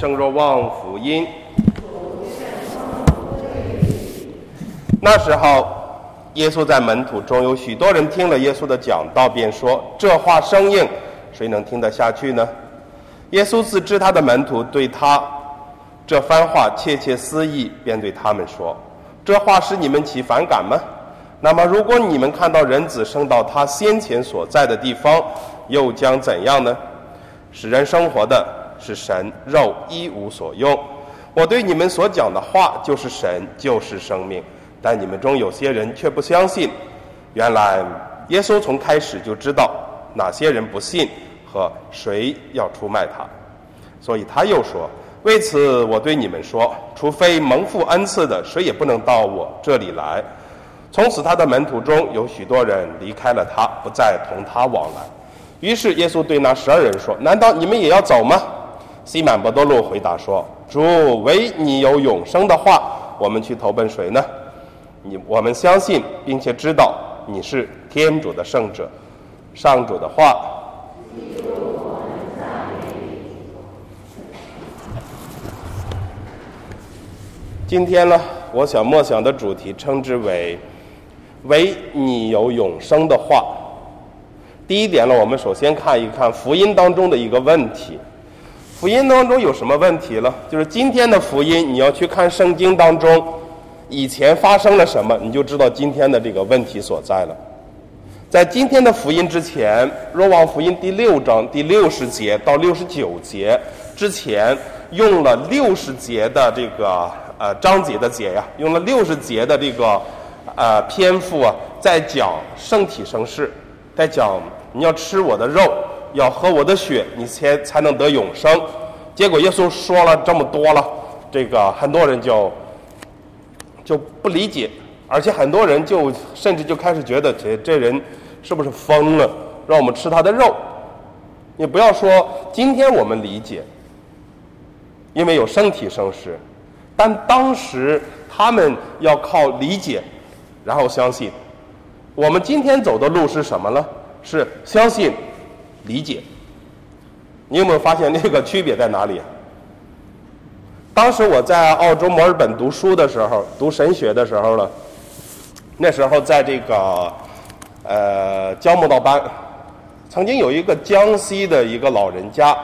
圣若望福音。那时候，耶稣在门徒中有许多人听了耶稣的讲道，便说：“这话生硬，谁能听得下去呢？”耶稣自知他的门徒对他这番话窃窃私议，便对他们说：“这话使你们起反感吗？那么，如果你们看到人子升到他先前所在的地方，又将怎样呢？使人生活的是神，肉一无所用。我对你们所讲的话，就是神，就是生命。”但你们中有些人却不相信。原来耶稣从开始就知道哪些人不信和谁要出卖他，所以他又说：“为此我对你们说，除非蒙父恩赐的，谁也不能到我这里来。”从此他的门徒中有许多人离开了他，不再同他往来。于是耶稣对那十二人说：“难道你们也要走吗？”西满伯多禄回答说：“主，唯你有永生的话，我们去投奔谁呢？”你我们相信，并且知道你是天主的圣者。上主的话。今天呢，我想默想的主题称之为“唯你有永生的话”。第一点呢，我们首先看一看福音当中的一个问题。福音当中有什么问题了？就是今天的福音，你要去看圣经当中。以前发生了什么，你就知道今天的这个问题所在了。在今天的福音之前，《若望福音》第六章第六十节到六十九节之前，用了六十节的这个呃章节的节呀，用了六十节的这个呃篇幅啊，在讲圣体圣事，在讲你要吃我的肉，要喝我的血，你才才能得永生。结果耶稣说了这么多了，这个很多人就。就不理解，而且很多人就甚至就开始觉得这这人是不是疯了？让我们吃他的肉。你不要说今天我们理解，因为有生体圣事，但当时他们要靠理解，然后相信。我们今天走的路是什么呢？是相信、理解。你有没有发现那个区别在哪里？当时我在澳洲墨尔本读书的时候，读神学的时候呢，那时候在这个呃教木道班，曾经有一个江西的一个老人家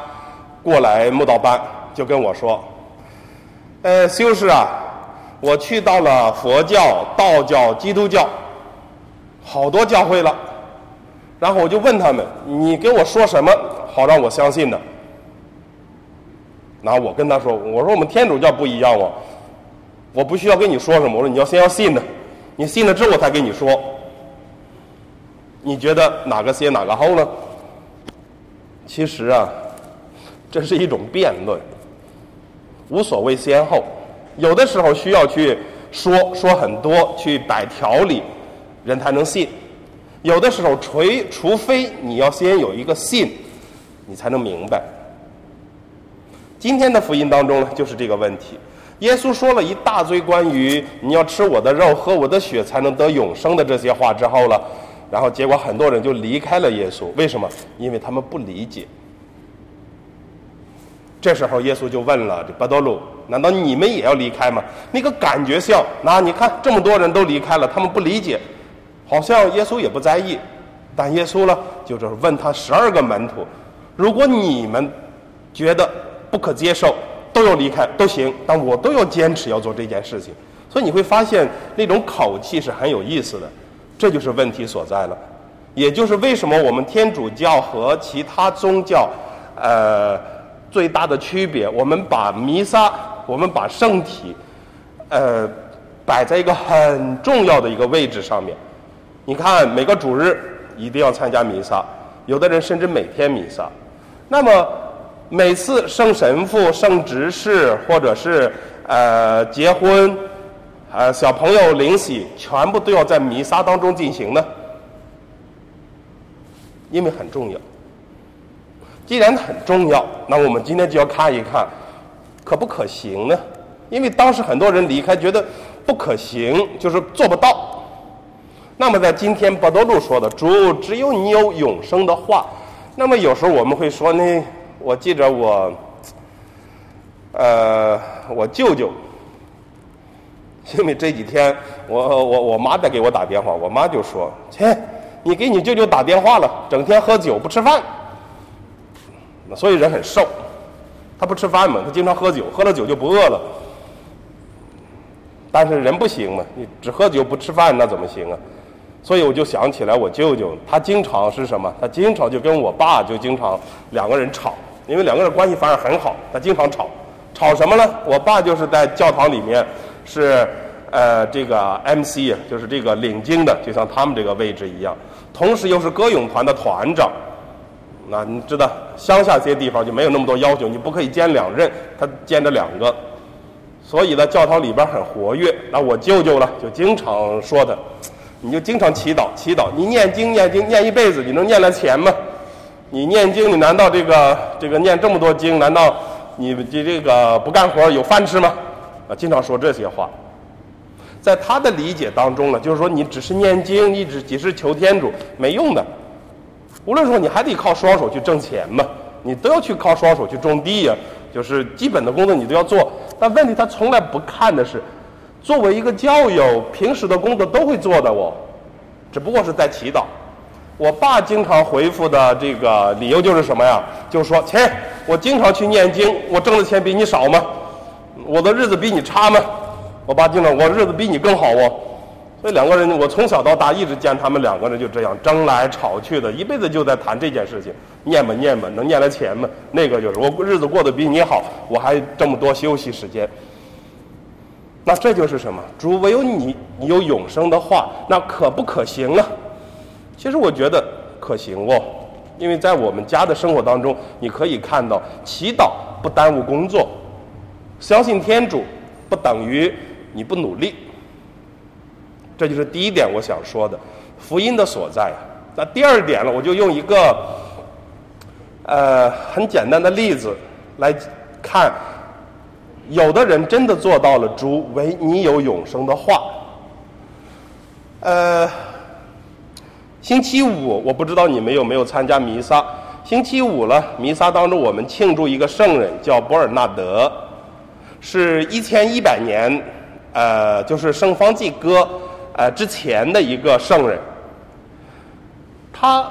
过来木道班，就跟我说：“呃，修士啊，我去到了佛教、道教、基督教，好多教会了，然后我就问他们，你给我说什么好让我相信呢？”然后我跟他说：“我说我们天主教不一样哦，我不需要跟你说什么，我说你要先要信呢，你信了之后我才跟你说。你觉得哪个先哪个后呢？其实啊，这是一种辩论，无所谓先后。有的时候需要去说说很多，去摆条理，人才能信；有的时候除除非你要先有一个信，你才能明白。”今天的福音当中呢，就是这个问题。耶稣说了一大堆关于你要吃我的肉、喝我的血才能得永生的这些话之后了，然后结果很多人就离开了耶稣。为什么？因为他们不理解。这时候耶稣就问了这巴多禄：“难道你们也要离开吗？”那个感觉像，那你看这么多人都离开了，他们不理解，好像耶稣也不在意。但耶稣呢，就是问他十二个门徒：“如果你们觉得……”不可接受，都要离开都行，但我都要坚持要做这件事情。所以你会发现那种口气是很有意思的，这就是问题所在了。也就是为什么我们天主教和其他宗教，呃，最大的区别，我们把弥撒，我们把圣体，呃，摆在一个很重要的一个位置上面。你看每个主日一定要参加弥撒，有的人甚至每天弥撒，那么。每次圣神父、圣执事，或者是呃结婚，呃小朋友领洗，全部都要在弥撒当中进行呢，因为很重要。既然很重要，那我们今天就要看一看，可不可行呢？因为当时很多人离开，觉得不可行，就是做不到。那么在今天，巴多路说的“主，只有你有永生的话”，那么有时候我们会说呢。我记着我，呃，我舅舅，因为这几天我我我妈在给我打电话，我妈就说：“切，你给你舅舅打电话了，整天喝酒不吃饭，所以人很瘦。他不吃饭嘛，他经常喝酒，喝了酒就不饿了。但是人不行嘛，你只喝酒不吃饭那怎么行啊？所以我就想起来我舅舅，他经常是什么？他经常就跟我爸就经常两个人吵，因为两个人关系反而很好，他经常吵。”吵什么呢？我爸就是在教堂里面，是呃这个 MC，就是这个领经的，就像他们这个位置一样。同时又是歌咏团的团长。那你知道乡下这些地方就没有那么多要求，你不可以兼两任，他兼着两个。所以呢，教堂里边很活跃。那我舅舅呢，就经常说他，你就经常祈祷祈祷，你念经念经念一辈子，你能念来钱吗？你念经，你难道这个这个念这么多经，难道？你这这个不干活有饭吃吗？啊，经常说这些话，在他的理解当中呢，就是说你只是念经，你只只是求天主没用的。无论说你还得靠双手去挣钱嘛，你都要去靠双手去种地呀，就是基本的工作你都要做。但问题他从来不看的是，作为一个教友，平时的工作都会做的我，只不过是在祈祷。我爸经常回复的这个理由就是什么呀？就是说，切，我经常去念经，我挣的钱比你少吗？我的日子比你差吗？我爸经常，我日子比你更好哦。所以两个人，我从小到大一直见他们两个人就这样争来吵去的，一辈子就在谈这件事情，念吧念吧，能念来钱吗？那个就是我日子过得比你好，我还这么多休息时间。那这就是什么？主唯有你，你有永生的话，那可不可行呢？其实我觉得可行哦，因为在我们家的生活当中，你可以看到，祈祷不耽误工作，相信天主不等于你不努力，这就是第一点我想说的福音的所在。那第二点呢，我就用一个呃很简单的例子来看，有的人真的做到了主唯你有永生的话，呃。星期五，我不知道你们有没有参加弥撒。星期五了，弥撒当中我们庆祝一个圣人，叫博尔纳德，是一千一百年，呃，就是圣方济各呃之前的一个圣人。他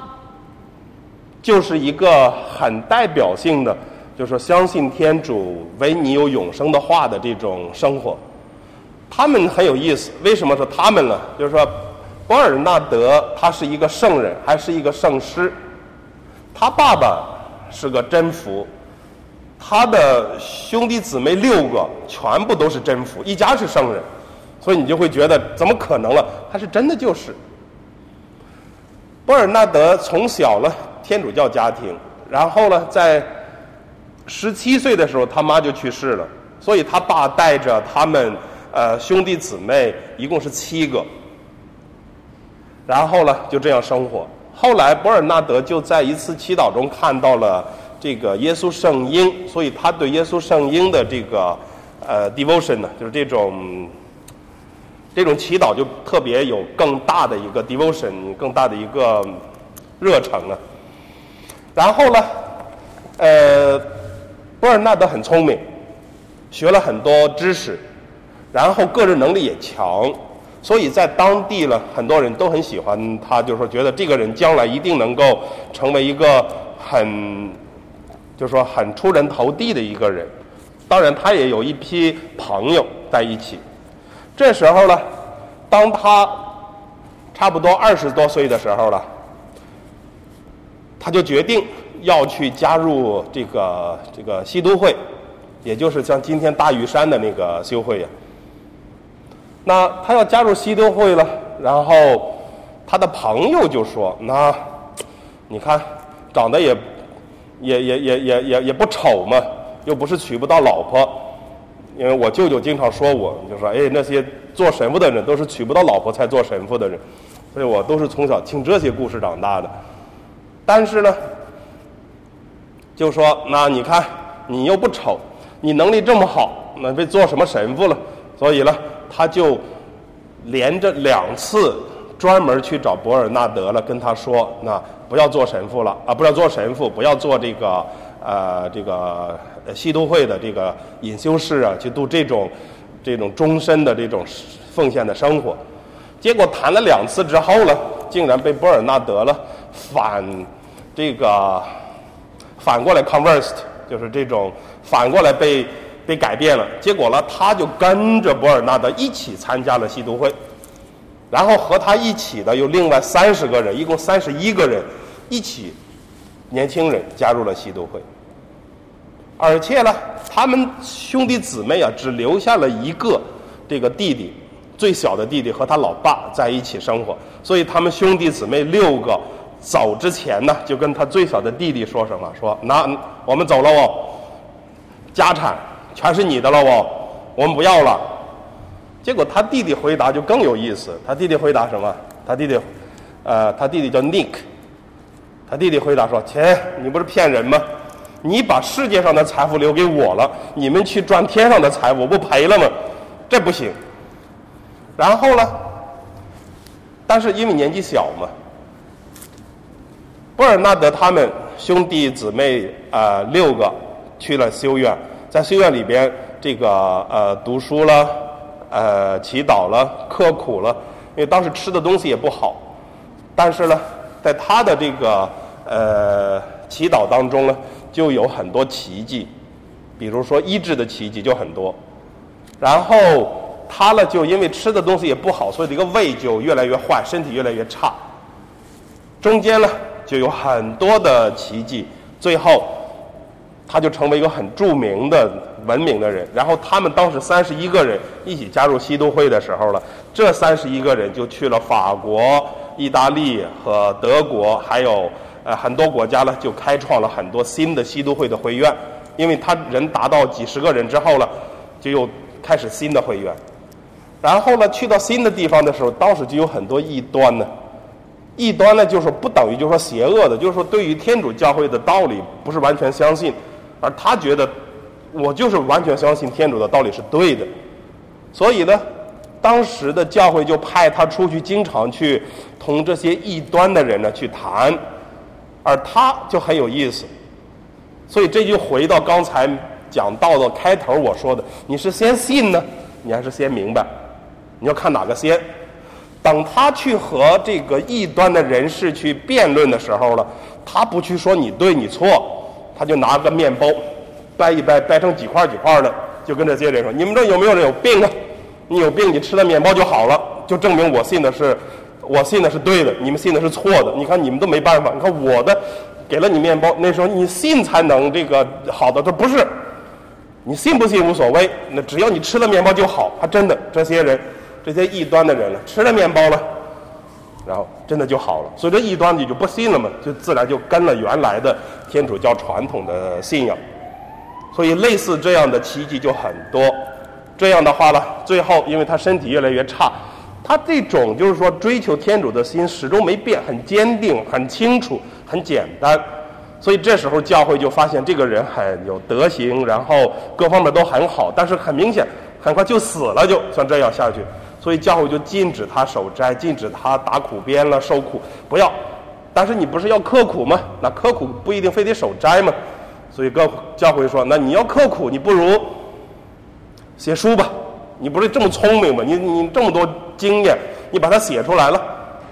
就是一个很代表性的，就是说相信天主唯你有永生的话的这种生活。他们很有意思，为什么说他们呢？就是说。博尔纳德他是一个圣人，还是一个圣师。他爸爸是个真福，他的兄弟姊妹六个全部都是真福，一家是圣人，所以你就会觉得怎么可能了？他是真的就是。博尔纳德从小呢，天主教家庭，然后呢，在十七岁的时候他妈就去世了，所以他爸带着他们呃兄弟姊妹一共是七个。然后呢，就这样生活。后来，博尔纳德就在一次祈祷中看到了这个耶稣圣婴，所以他对耶稣圣婴的这个呃 devotion 呢，就是这种这种祈祷就特别有更大的一个 devotion，更大的一个热诚啊。然后呢，呃，博尔纳德很聪明，学了很多知识，然后个人能力也强。所以在当地呢，很多人都很喜欢他，就是说觉得这个人将来一定能够成为一个很，就是说很出人头地的一个人。当然，他也有一批朋友在一起。这时候呢，当他差不多二十多岁的时候了，他就决定要去加入这个这个西都会，也就是像今天大屿山的那个修会呀。那他要加入西都会了，然后他的朋友就说：“那你看，长得也也也也也也也不丑嘛，又不是娶不到老婆。因为我舅舅经常说我，就说：哎，那些做神父的人都是娶不到老婆才做神父的人，所以我都是从小听这些故事长大的。但是呢，就说那你看，你又不丑，你能力这么好，那被做什么神父了？所以呢。”他就连着两次专门去找博尔纳德了，跟他说：“那不要做神父了啊，不要做神父，不要做这个呃这个西都会的这个隐修士啊，去度这种这种终身的这种奉献的生活。结果谈了两次之后呢，竟然被博尔纳德了反这个反过来 conversed，就是这种反过来被被改变了。结果呢，他就跟着博尔纳德一起参加了吸毒会，然后和他一起的有另外三十个人，一共三十一个人一起。年轻人加入了吸毒会，而且呢，他们兄弟姊妹啊，只留下了一个这个弟弟，最小的弟弟和他老爸在一起生活。所以他们兄弟姊妹六个走之前呢，就跟他最小的弟弟说什么？说那我们走了哦，家产全是你的了哦，我们不要了。结果他弟弟回答就更有意思，他弟弟回答什么？他弟弟，呃，他弟弟叫 Nick。他弟弟回答说：“切，你不是骗人吗？你把世界上的财富留给我了，你们去赚天上的财富，我不赔了吗？这不行。然后呢？但是因为年纪小嘛，布尔纳德他们兄弟姊妹啊、呃、六个去了修院，在修院里边这个呃读书了，呃祈祷了，刻苦了，因为当时吃的东西也不好，但是呢。”在他的这个呃祈祷当中呢，就有很多奇迹，比如说医治的奇迹就很多。然后他呢，就因为吃的东西也不好，所以这个胃就越来越坏，身体越来越差。中间呢，就有很多的奇迹，最后他就成为一个很著名的、闻名的人。然后他们当时三十一个人一起加入西都会的时候了，这三十一个人就去了法国。意大利和德国还有呃很多国家呢，就开创了很多新的西都会的会院，因为他人达到几十个人之后了，就又开始新的会院。然后呢，去到新的地方的时候，当时就有很多异端呢。异端呢，就是不等于就是说邪恶的，就是说对于天主教会的道理不是完全相信，而他觉得我就是完全相信天主的道理是对的，所以呢。当时的教会就派他出去，经常去同这些异端的人呢去谈，而他就很有意思。所以这就回到刚才讲到的开头我说的：你是先信呢，你还是先明白？你要看哪个先。等他去和这个异端的人士去辩论的时候了，他不去说你对你错，他就拿个面包掰一掰，掰成几块几块的，就跟这些人说：你们这有没有人有病啊？你有病，你吃了面包就好了，就证明我信的是，我信的是对的，你们信的是错的。你看你们都没办法，你看我的，给了你面包，那时候你信才能这个好的，他不是，你信不信无所谓，那只要你吃了面包就好。他真的这些人，这些异端的人了，吃了面包了，然后真的就好了。所以这异端你就不信了嘛，就自然就跟了原来的天主教传统的信仰。所以类似这样的奇迹就很多。这样的话呢，最后因为他身体越来越差，他这种就是说追求天主的心始终没变，很坚定、很清楚、很简单，所以这时候教会就发现这个人很有德行，然后各方面都很好，但是很明显很快就死了，就像这样下去，所以教会就禁止他守斋，禁止他打苦鞭了、受苦，不要。但是你不是要刻苦吗？那刻苦不一定非得守斋吗？所以各教会说，那你要刻苦，你不如。写书吧，你不是这么聪明吗？你你这么多经验，你把它写出来了，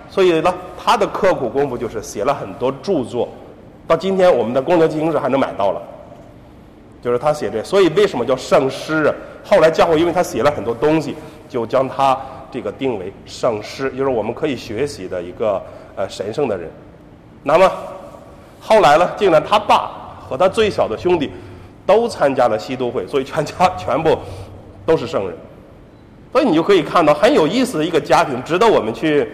所以呢，他的刻苦功夫就是写了很多著作，到今天我们的公牛进行时还能买到了，就是他写这。所以为什么叫圣师啊？后来教会因为他写了很多东西，就将他这个定为圣师，就是我们可以学习的一个呃神圣的人。那么后来呢，竟然他爸和他最小的兄弟都参加了西都会，所以全家全部。都是圣人，所以你就可以看到很有意思的一个家庭，值得我们去，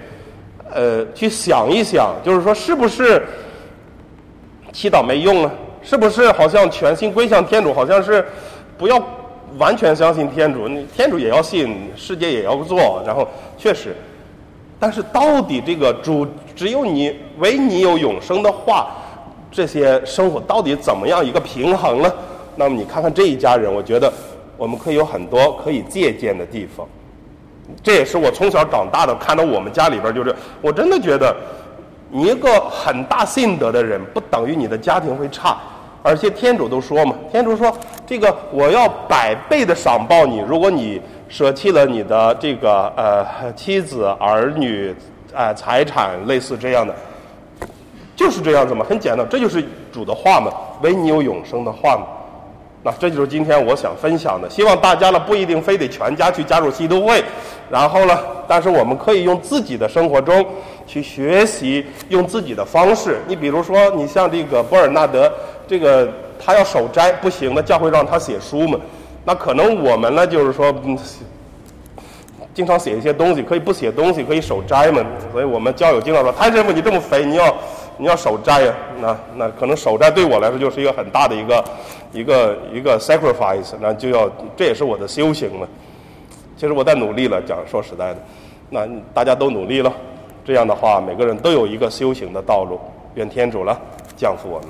呃，去想一想，就是说，是不是祈祷没用啊？是不是好像全心归向天主，好像是不要完全相信天主，你天主也要信，世界也要做，然后确实，但是到底这个主只有你，唯你有永生的话，这些生活到底怎么样一个平衡呢？那么你看看这一家人，我觉得。我们可以有很多可以借鉴的地方，这也是我从小长大的。看到我们家里边就是，我真的觉得，你一个很大信德的人，不等于你的家庭会差。而且天主都说嘛，天主说这个我要百倍的赏报你，如果你舍弃了你的这个呃妻子儿女啊、呃、财产，类似这样的，就是这样子嘛，很简单，这就是主的话嘛，唯你有永生的话嘛。那这就是今天我想分享的，希望大家呢不一定非得全家去加入基督会，然后呢，但是我们可以用自己的生活中去学习，用自己的方式。你比如说，你像这个伯尔纳德，这个他要守斋不行的，教会让他写书嘛。那可能我们呢，就是说，经常写一些东西，可以不写东西，可以守斋嘛。所以我们教友经常说，谭师傅你这么肥，你要你要守斋呀？那那可能守斋对我来说就是一个很大的一个。一个一个 sacrifice，那就要，这也是我的修行嘛。其实我在努力了，讲说实在的，那大家都努力了，这样的话，每个人都有一个修行的道路。愿天主了降福我们。